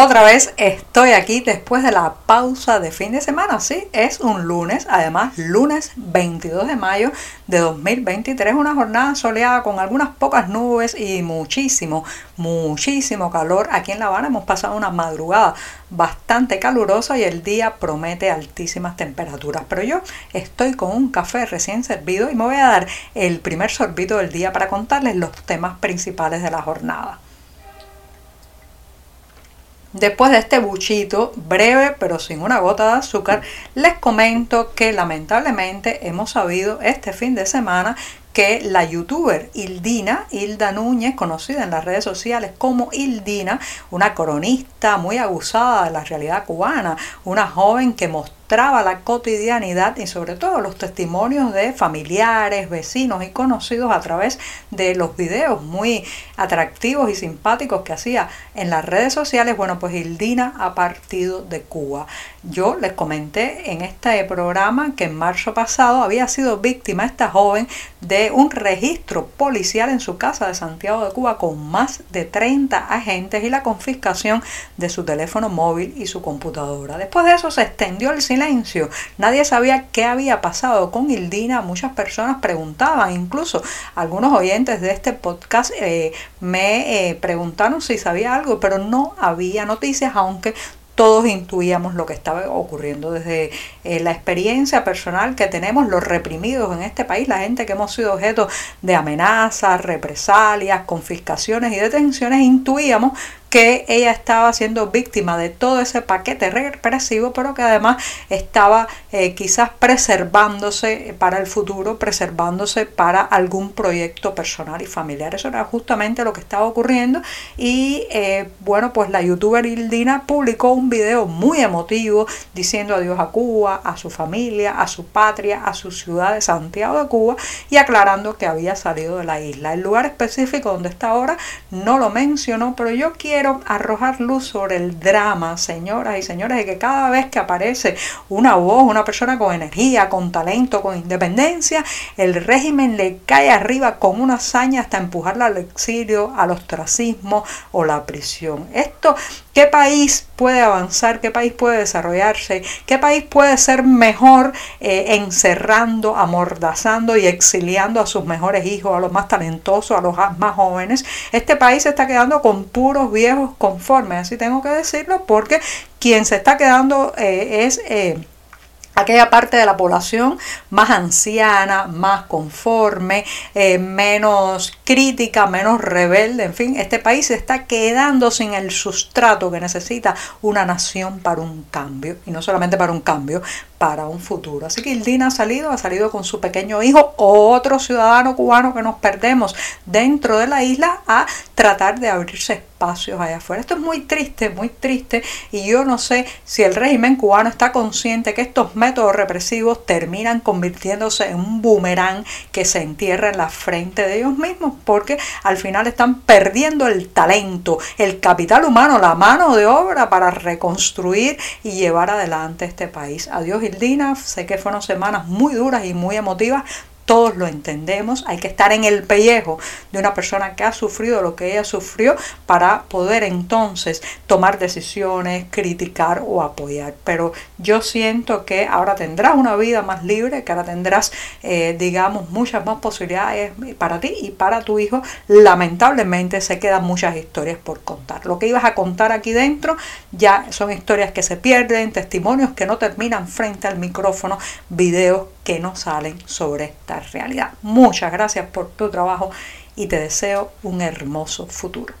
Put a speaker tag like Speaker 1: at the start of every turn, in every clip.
Speaker 1: Otra vez estoy aquí después de la pausa de fin de semana. Sí, es un lunes, además lunes 22 de mayo de 2023, una jornada soleada con algunas pocas nubes y muchísimo, muchísimo calor. Aquí en La Habana hemos pasado una madrugada bastante calurosa y el día promete altísimas temperaturas. Pero yo estoy con un café recién servido y me voy a dar el primer sorbito del día para contarles los temas principales de la jornada. Después de este buchito breve pero sin una gota de azúcar, les comento que lamentablemente hemos sabido este fin de semana que la youtuber Ildina, Hilda Núñez, conocida en las redes sociales como Ildina, una cronista muy abusada de la realidad cubana, una joven que mostró traba la cotidianidad y sobre todo los testimonios de familiares, vecinos y conocidos a través de los videos muy atractivos y simpáticos que hacía en las redes sociales. Bueno, pues Hildina ha partido de Cuba. Yo les comenté en este programa que en marzo pasado había sido víctima esta joven de un registro policial en su casa de Santiago de Cuba con más de 30 agentes y la confiscación de su teléfono móvil y su computadora. Después de eso se extendió el silencio. Nadie sabía qué había pasado con Hildina. Muchas personas preguntaban, incluso algunos oyentes de este podcast eh, me eh, preguntaron si sabía algo, pero no había noticias, aunque todos intuíamos lo que estaba ocurriendo desde eh, la experiencia personal que tenemos los reprimidos en este país, la gente que hemos sido objeto de amenazas, represalias, confiscaciones y detenciones, intuíamos que ella estaba siendo víctima de todo ese paquete represivo, pero que además estaba eh, quizás preservándose para el futuro, preservándose para algún proyecto personal y familiar. Eso era justamente lo que estaba ocurriendo. Y eh, bueno, pues la youtuber Ildina publicó un video muy emotivo diciendo adiós a Cuba, a su familia, a su patria, a su ciudad de Santiago de Cuba y aclarando que había salido de la isla. El lugar específico donde está ahora no lo mencionó, pero yo quiero quiero arrojar luz sobre el drama, señoras y señores, de que cada vez que aparece una voz, una persona con energía, con talento, con independencia, el régimen le cae arriba con una hazaña hasta empujarla al exilio, al ostracismo o la prisión. Esto ¿Qué país puede avanzar? ¿Qué país puede desarrollarse? ¿Qué país puede ser mejor eh, encerrando, amordazando y exiliando a sus mejores hijos, a los más talentosos, a los más jóvenes? Este país se está quedando con puros viejos conformes, así tengo que decirlo, porque quien se está quedando eh, es... Eh, aquella parte de la población más anciana, más conforme, eh, menos crítica, menos rebelde, en fin, este país se está quedando sin el sustrato que necesita una nación para un cambio, y no solamente para un cambio, para un futuro. Así que Ildina ha salido, ha salido con su pequeño hijo, otro ciudadano cubano que nos perdemos dentro de la isla, a tratar de abrirse espacios allá afuera. Esto es muy triste, muy triste, y yo no sé si el régimen cubano está consciente que estos métodos represivos terminan convirtiéndose en un boomerang que se entierra en la frente de ellos mismos, porque al final están perdiendo el talento, el capital humano, la mano de obra para reconstruir y llevar adelante este país. Adiós Dina, sé que fueron semanas muy duras y muy emotivas, todos lo entendemos, hay que estar en el pellejo de una persona que ha sufrido lo que ella sufrió para poder entonces tomar decisiones, criticar o apoyar. Pero yo siento que ahora tendrás una vida más libre, que ahora tendrás, eh, digamos, muchas más posibilidades para ti y para tu hijo. Lamentablemente se quedan muchas historias por contar. Lo que ibas a contar aquí dentro ya son historias que se pierden, testimonios que no terminan frente al micrófono, videos que no salen sobre esta realidad. Muchas gracias por tu trabajo y te deseo un hermoso futuro.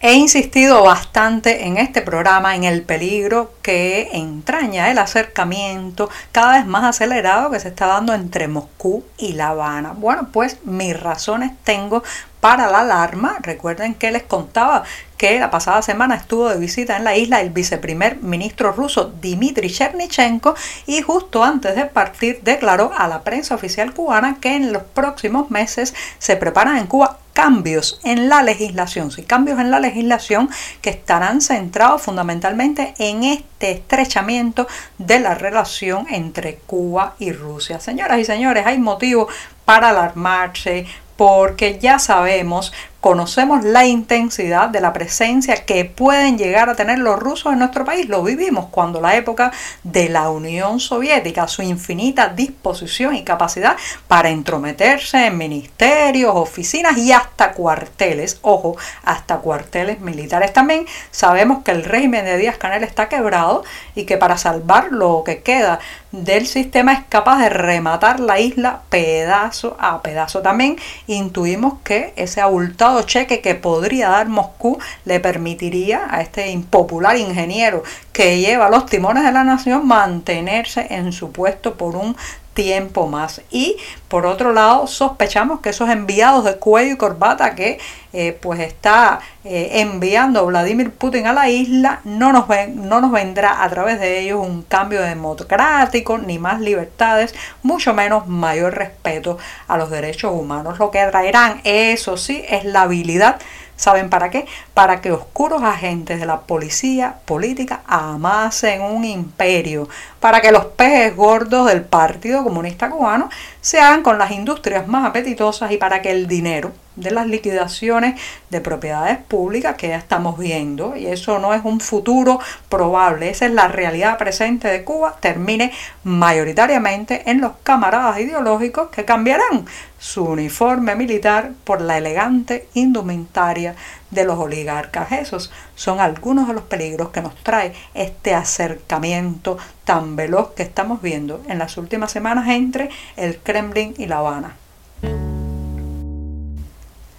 Speaker 1: He insistido bastante en este programa en el peligro que entraña el acercamiento cada vez más acelerado que se está dando entre Moscú y La Habana. Bueno, pues mis razones tengo para la alarma. Recuerden que les contaba que la pasada semana estuvo de visita en la isla el viceprimer ministro ruso Dmitry Chernichenko y justo antes de partir declaró a la prensa oficial cubana que en los próximos meses se preparan en Cuba cambios en la legislación, sí, cambios en la legislación que estarán centrados fundamentalmente en este estrechamiento de la relación entre Cuba y Rusia. Señoras y señores, hay motivo para alarmarse, porque ya sabemos, conocemos la intensidad de la presencia que pueden llegar a tener los rusos en nuestro país. Lo vivimos cuando la época de la Unión Soviética, su infinita disposición y capacidad para entrometerse en ministerios, oficinas y hasta cuarteles, ojo, hasta cuarteles militares. También sabemos que el régimen de Díaz Canel está quebrado y que para salvar lo que queda del sistema es capaz de rematar la isla pedazo a pedazo. También intuimos que ese abultado cheque que podría dar Moscú le permitiría a este impopular ingeniero que lleva los timones de la nación mantenerse en su puesto por un tiempo más. Y por otro lado, sospechamos que esos enviados de cuello y corbata que eh, pues está eh, enviando Vladimir Putin a la isla, no nos, ven, no nos vendrá a través de ellos un cambio democrático, ni más libertades, mucho menos mayor respeto a los derechos humanos. Lo que traerán, eso sí, es la habilidad ¿Saben para qué? Para que oscuros agentes de la policía política amasen un imperio, para que los peces gordos del Partido Comunista Cubano se hagan con las industrias más apetitosas y para que el dinero de las liquidaciones de propiedades públicas que ya estamos viendo, y eso no es un futuro probable, esa es la realidad presente de Cuba, termine mayoritariamente en los camaradas ideológicos que cambiarán su uniforme militar por la elegante indumentaria de los oligarcas. Esos son algunos de los peligros que nos trae este acercamiento tan veloz que estamos viendo en las últimas semanas entre el Kremlin y La Habana.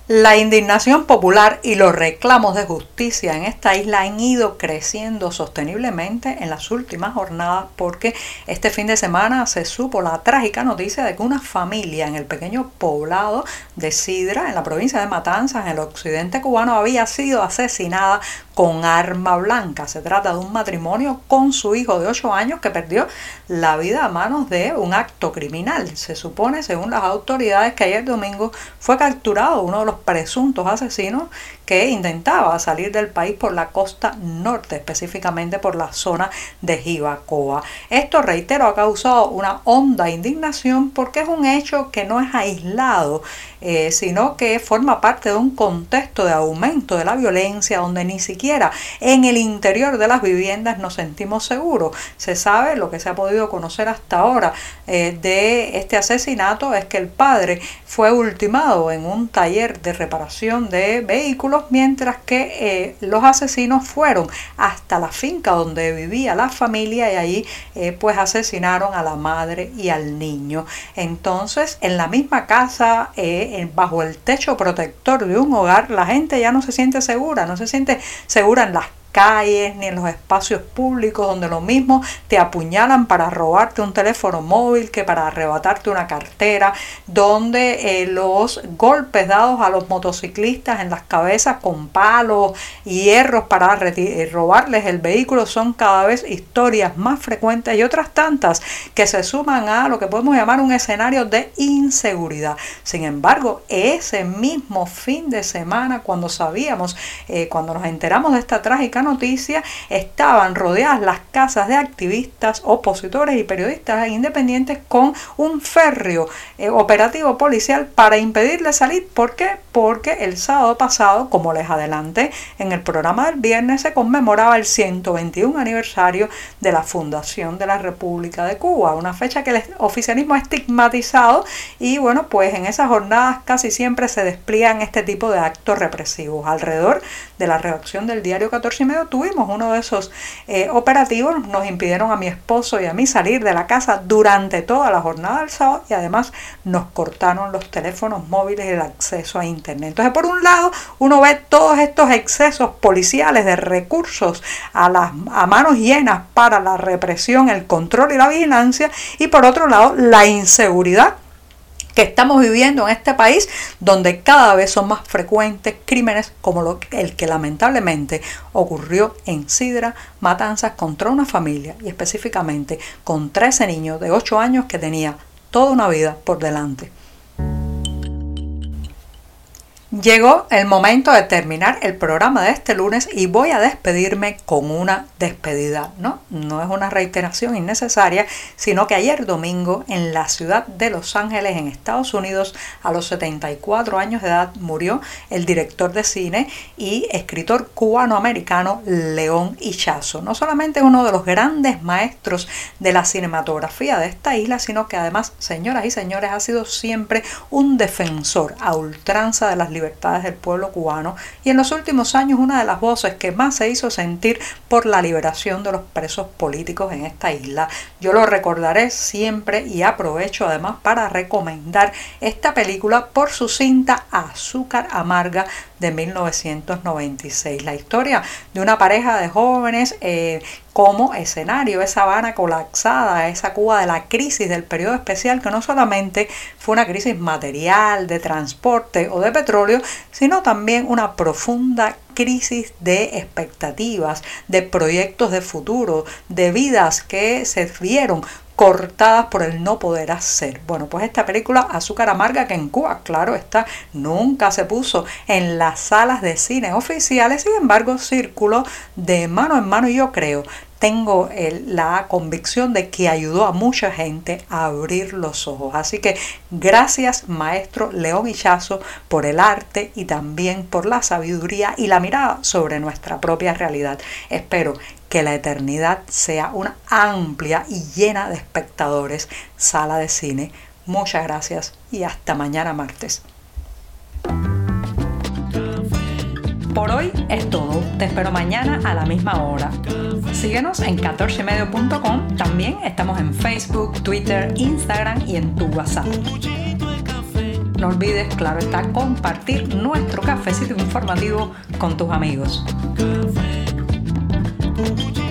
Speaker 1: La indignación popular y los reclamos de justicia en esta isla han ido creciendo sosteniblemente en las últimas jornadas porque este fin de semana se supo la trágica noticia de que una familia en el pequeño poblado de Sidra, en la provincia de Matanzas, en el occidente cubano, había sido asesinada con arma blanca. Se trata de un matrimonio con su hijo de 8 años que perdió la vida a manos de un acto criminal. Se supone, según las autoridades, que ayer domingo fue capturado uno de los presuntos asesinos que intentaba salir del país por la costa norte, específicamente por la zona de Jibacoa. Esto, reitero, ha causado una honda indignación porque es un hecho que no es aislado, eh, sino que forma parte de un contexto de aumento de la violencia donde ni siquiera en el interior de las viviendas nos sentimos seguros. Se sabe lo que se ha podido conocer hasta ahora eh, de este asesinato es que el padre fue ultimado en un taller de reparación de vehículos mientras que eh, los asesinos fueron hasta la finca donde vivía la familia y allí eh, pues asesinaron a la madre y al niño. Entonces en la misma casa, eh, bajo el techo protector de un hogar, la gente ya no se siente segura, no se siente segura en las calles ni en los espacios públicos donde lo mismo te apuñalan para robarte un teléfono móvil que para arrebatarte una cartera, donde eh, los golpes dados a los motociclistas en las cabezas con palos y hierros para eh, robarles el vehículo son cada vez historias más frecuentes y otras tantas que se suman a lo que podemos llamar un escenario de inseguridad. Sin embargo, ese mismo fin de semana, cuando sabíamos, eh, cuando nos enteramos de esta trágica noticia, estaban rodeadas las casas de activistas, opositores y periodistas independientes con un férreo eh, operativo policial para impedirle salir. ¿Por qué? Porque el sábado pasado, como les adelanté en el programa del viernes, se conmemoraba el 121 aniversario de la fundación de la República de Cuba, una fecha que el oficialismo ha estigmatizado y bueno, pues en esas jornadas casi siempre se despliegan este tipo de actos represivos. Alrededor de la redacción del diario 14 y medio tuvimos uno de esos eh, operativos, nos impidieron a mi esposo y a mí salir de la casa durante toda la jornada del sábado y además nos cortaron los teléfonos móviles y el acceso a internet. Entonces, por un lado, uno ve todos estos excesos policiales de recursos a las a manos llenas para la represión, el control y la vigilancia y por otro lado, la inseguridad que estamos viviendo en este país donde cada vez son más frecuentes crímenes como el que lamentablemente ocurrió en Sidra, matanzas contra una familia y específicamente con 13 niños de 8 años que tenía toda una vida por delante. Llegó el momento de terminar el programa de este lunes y voy a despedirme con una despedida, ¿no? No es una reiteración innecesaria, sino que ayer domingo en la ciudad de Los Ángeles, en Estados Unidos, a los 74 años de edad, murió el director de cine y escritor cubano-americano León Ichazo. No solamente uno de los grandes maestros de la cinematografía de esta isla, sino que además, señoras y señores, ha sido siempre un defensor a ultranza de las libertades del pueblo cubano y en los últimos años una de las voces que más se hizo sentir por la liberación de los presos políticos en esta isla. Yo lo recordaré siempre y aprovecho además para recomendar esta película por su cinta Azúcar Amarga de 1996. La historia de una pareja de jóvenes eh, como escenario, esa Habana colapsada, esa Cuba de la crisis del periodo especial, que no solamente fue una crisis material, de transporte o de petróleo, sino también una profunda crisis de expectativas, de proyectos de futuro, de vidas que se vieron cortadas por el no poder hacer. Bueno, pues esta película Azúcar Amarga, que en Cuba, claro está, nunca se puso en las salas de cine oficiales, sin embargo, círculo de mano en mano, yo creo tengo la convicción de que ayudó a mucha gente a abrir los ojos. Así que gracias maestro León Hichazo por el arte y también por la sabiduría y la mirada sobre nuestra propia realidad. Espero que la eternidad sea una amplia y llena de espectadores sala de cine. Muchas gracias y hasta mañana martes. Por hoy es todo. Te espero mañana a la misma hora. Síguenos en 14medio.com. También estamos en Facebook, Twitter, Instagram y en tu WhatsApp. No olvides, claro está, compartir nuestro cafecito informativo con tus amigos. Café,